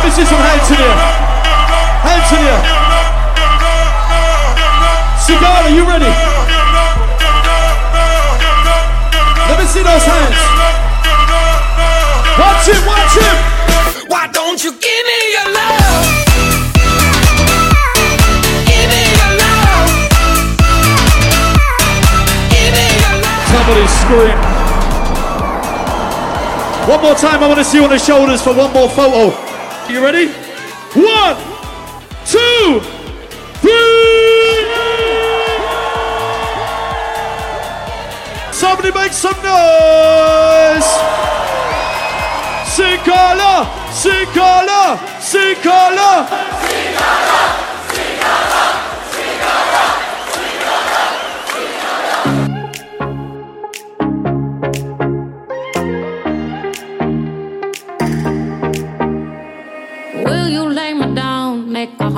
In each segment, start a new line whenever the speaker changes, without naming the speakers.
Let me see some hands in here. Hands in here. Cigar, are you ready? Let me see those hands. Watch it, watch it.
Why don't you give me your love?
Somebody scream. One more time, I want to see you on the shoulders for one more photo. Are you ready? One, two, three! Somebody make some noise!
Sigala! Sigala! Sigala! Sigala! Sigala!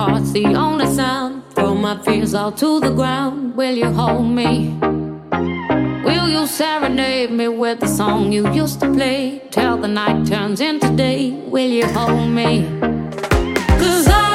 heart's the only sound. Throw my fears all to the ground. Will you hold me? Will you serenade me with the song you used to play? Till the night turns into day. Will you hold me? Cause I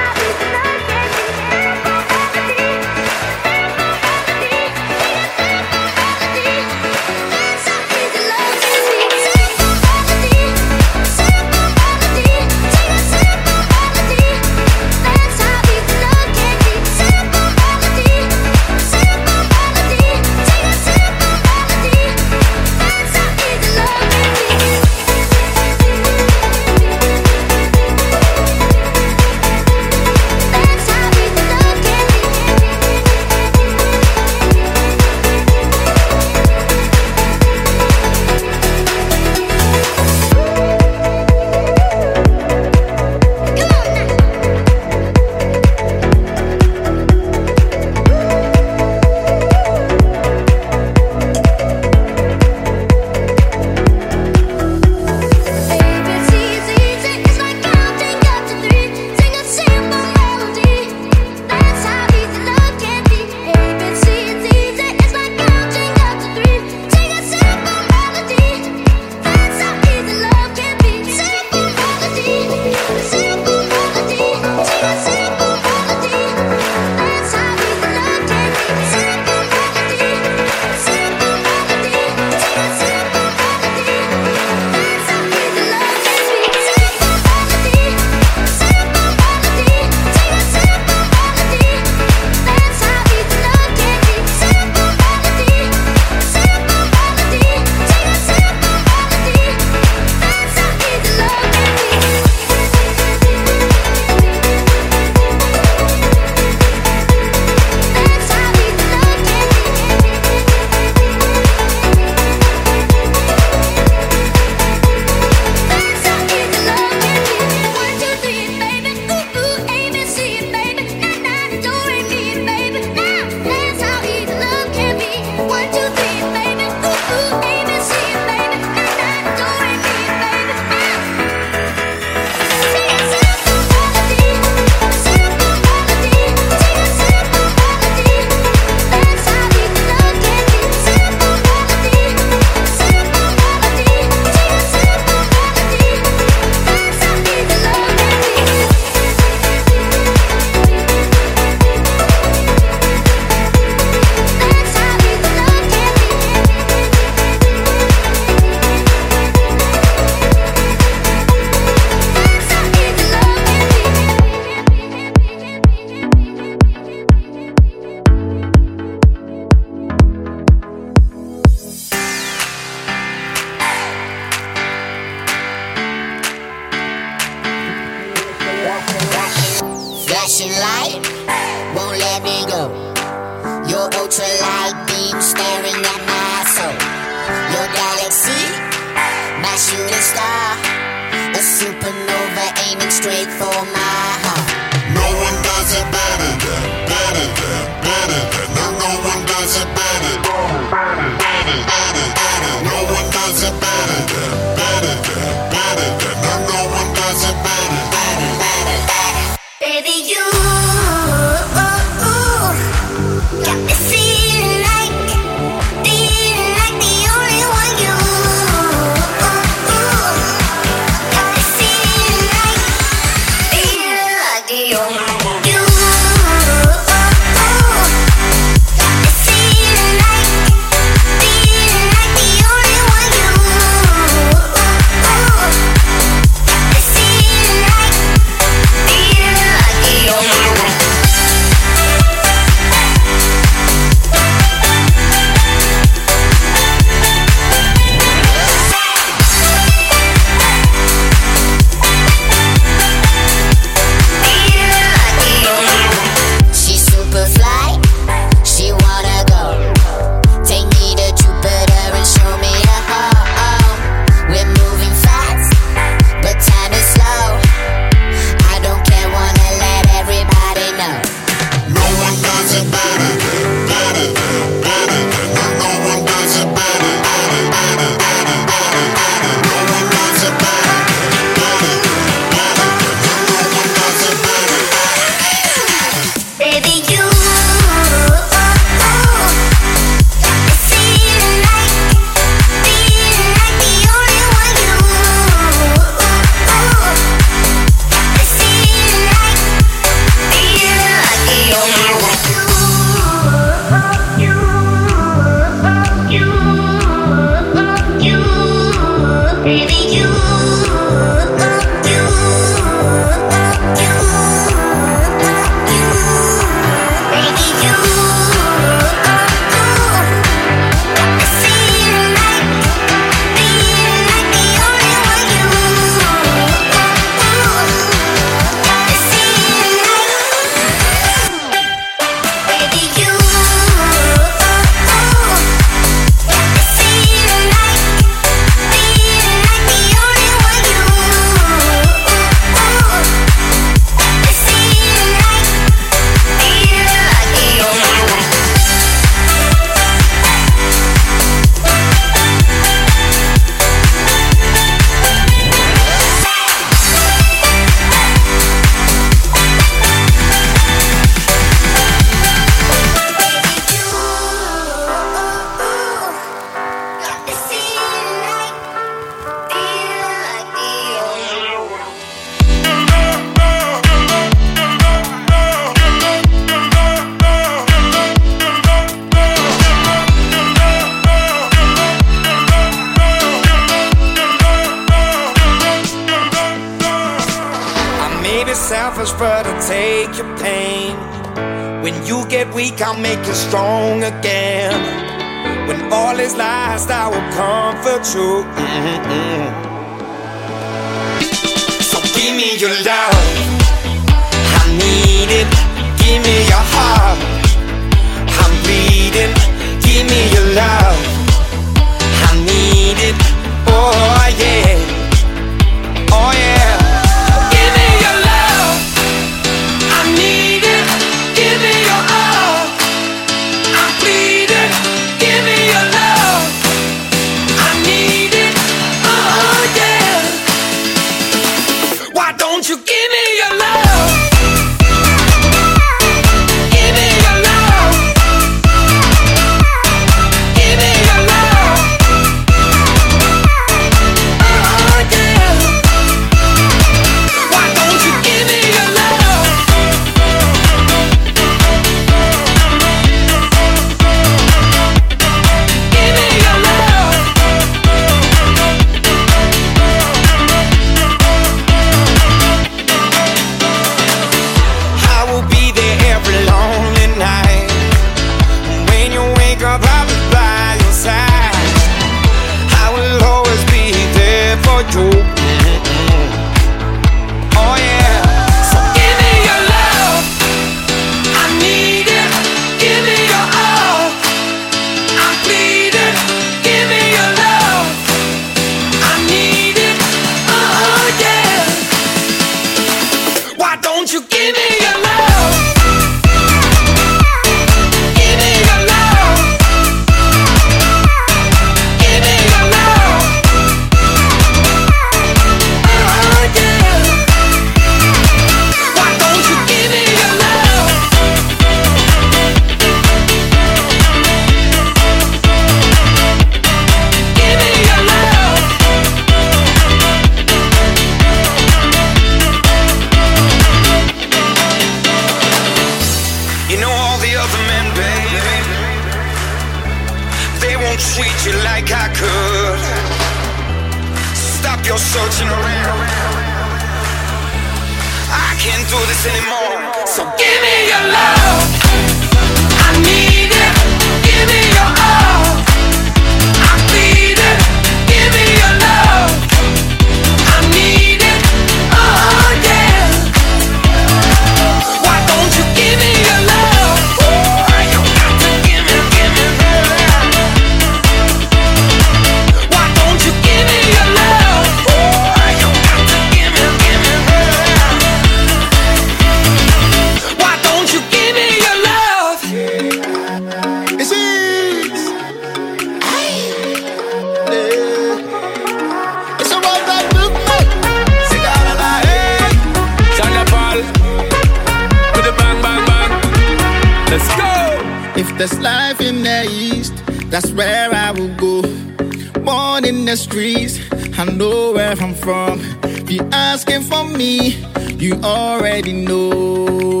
already know.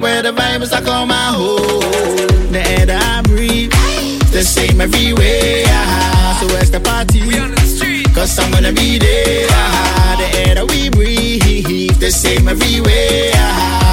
Where the vibes are I my home. The air that I breathe, the same everywhere. So where's the party?
We on the street.
Cause I'm gonna be there. The air that we breathe, the same everywhere.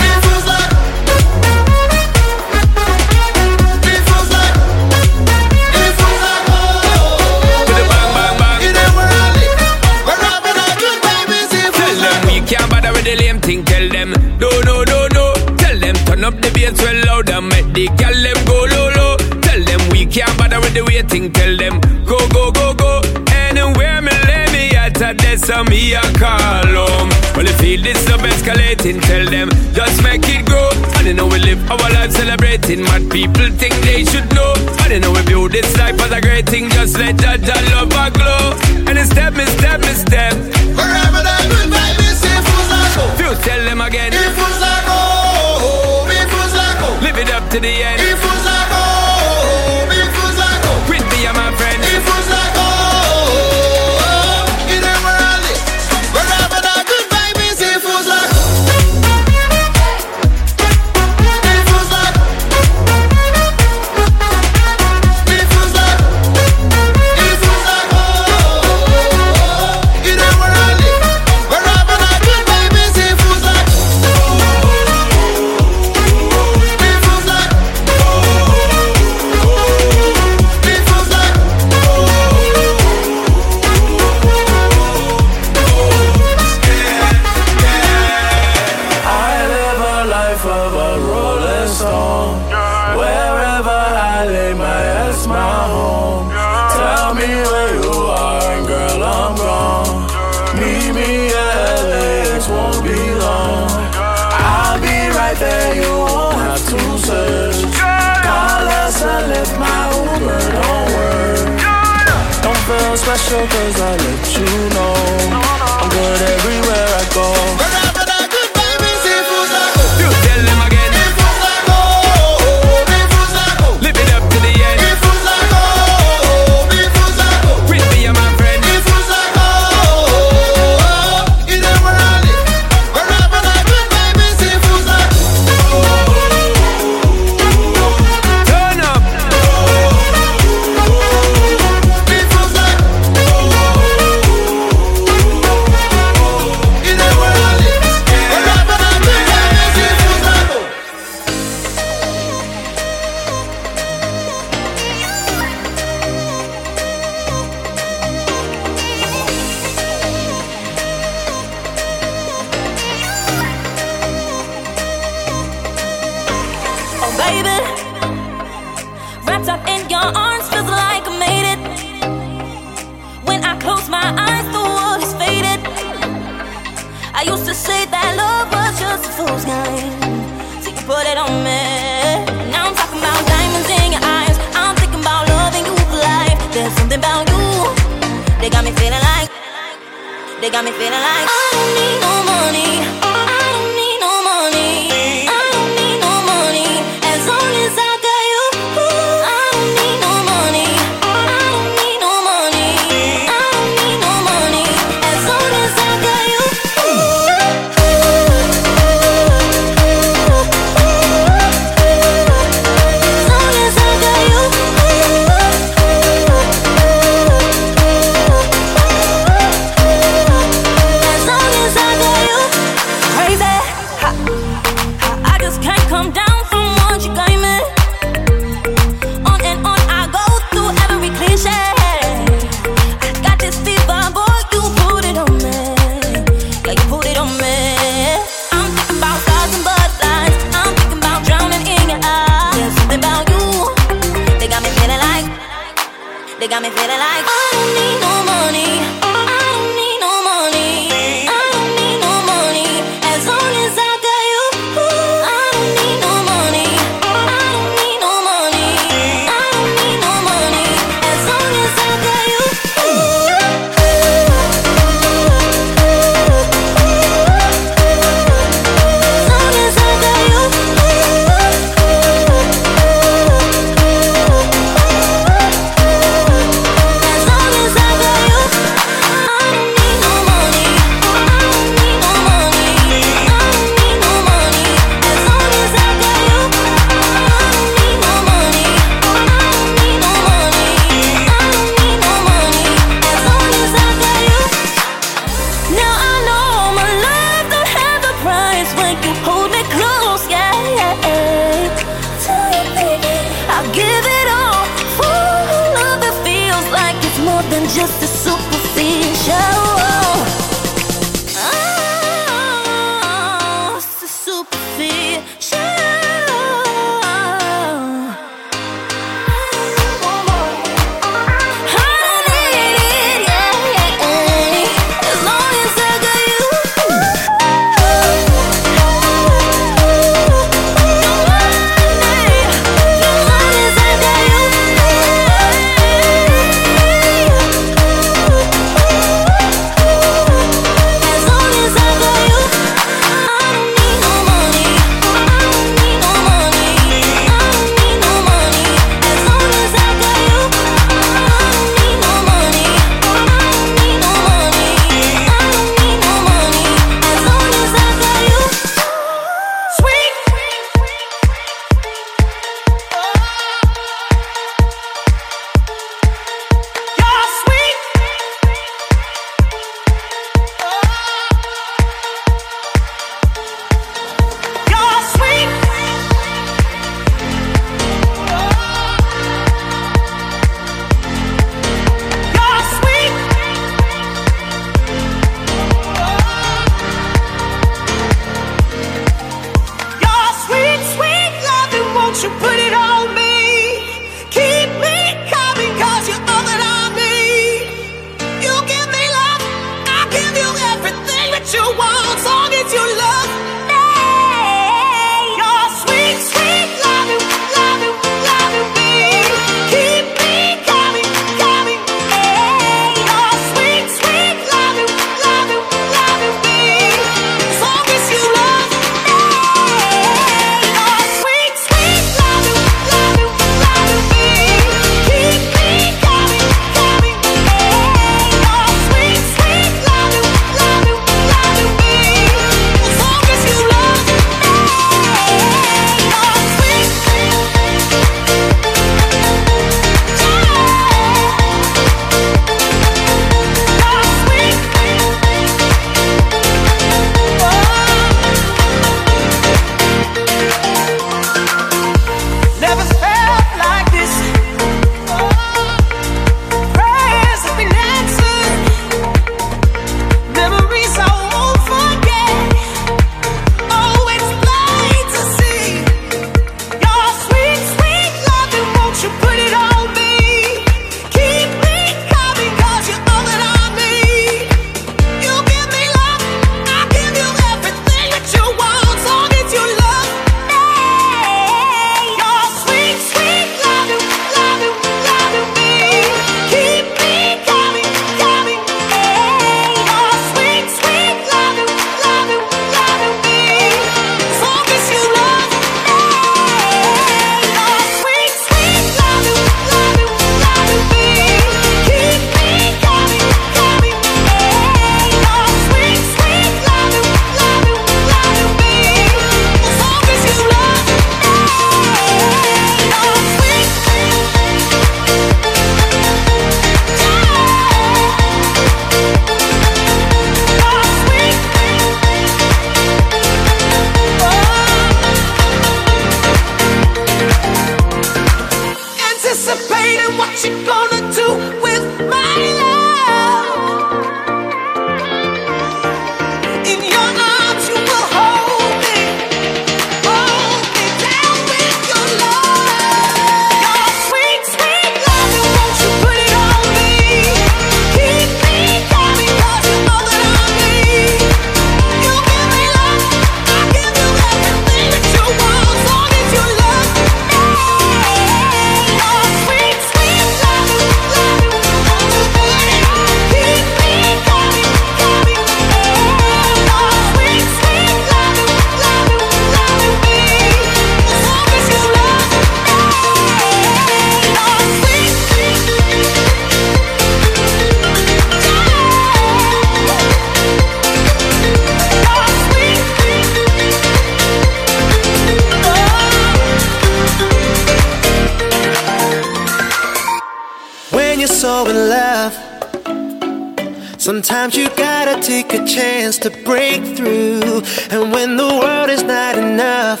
take a chance to break through. And when the world is not enough,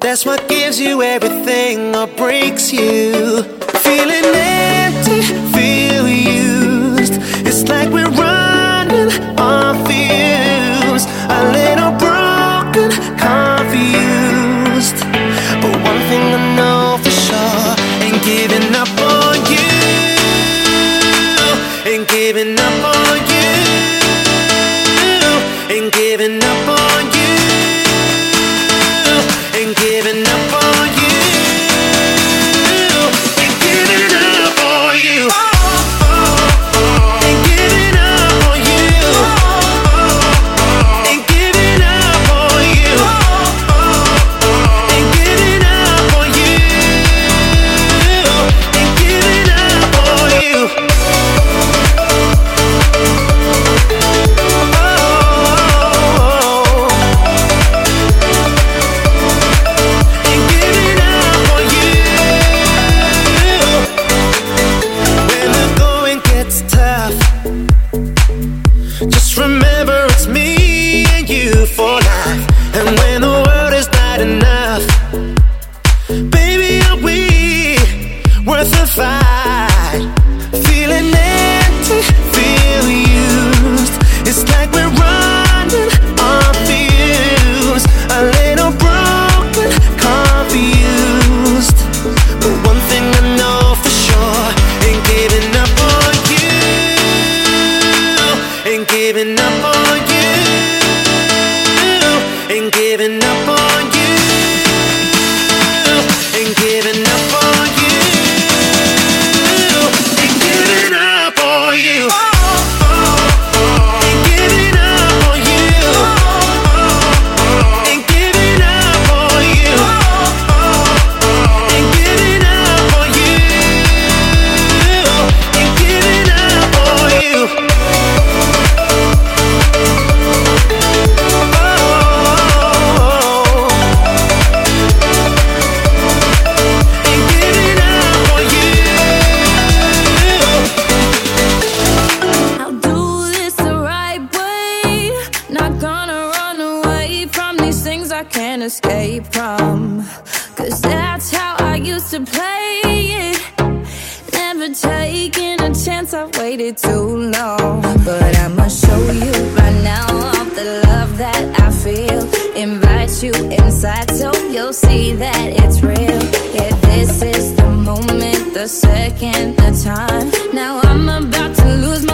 that's what gives you everything or breaks you. giving up.
that it's real. Yeah, this is the moment, the second, the time. Now I'm about to lose my.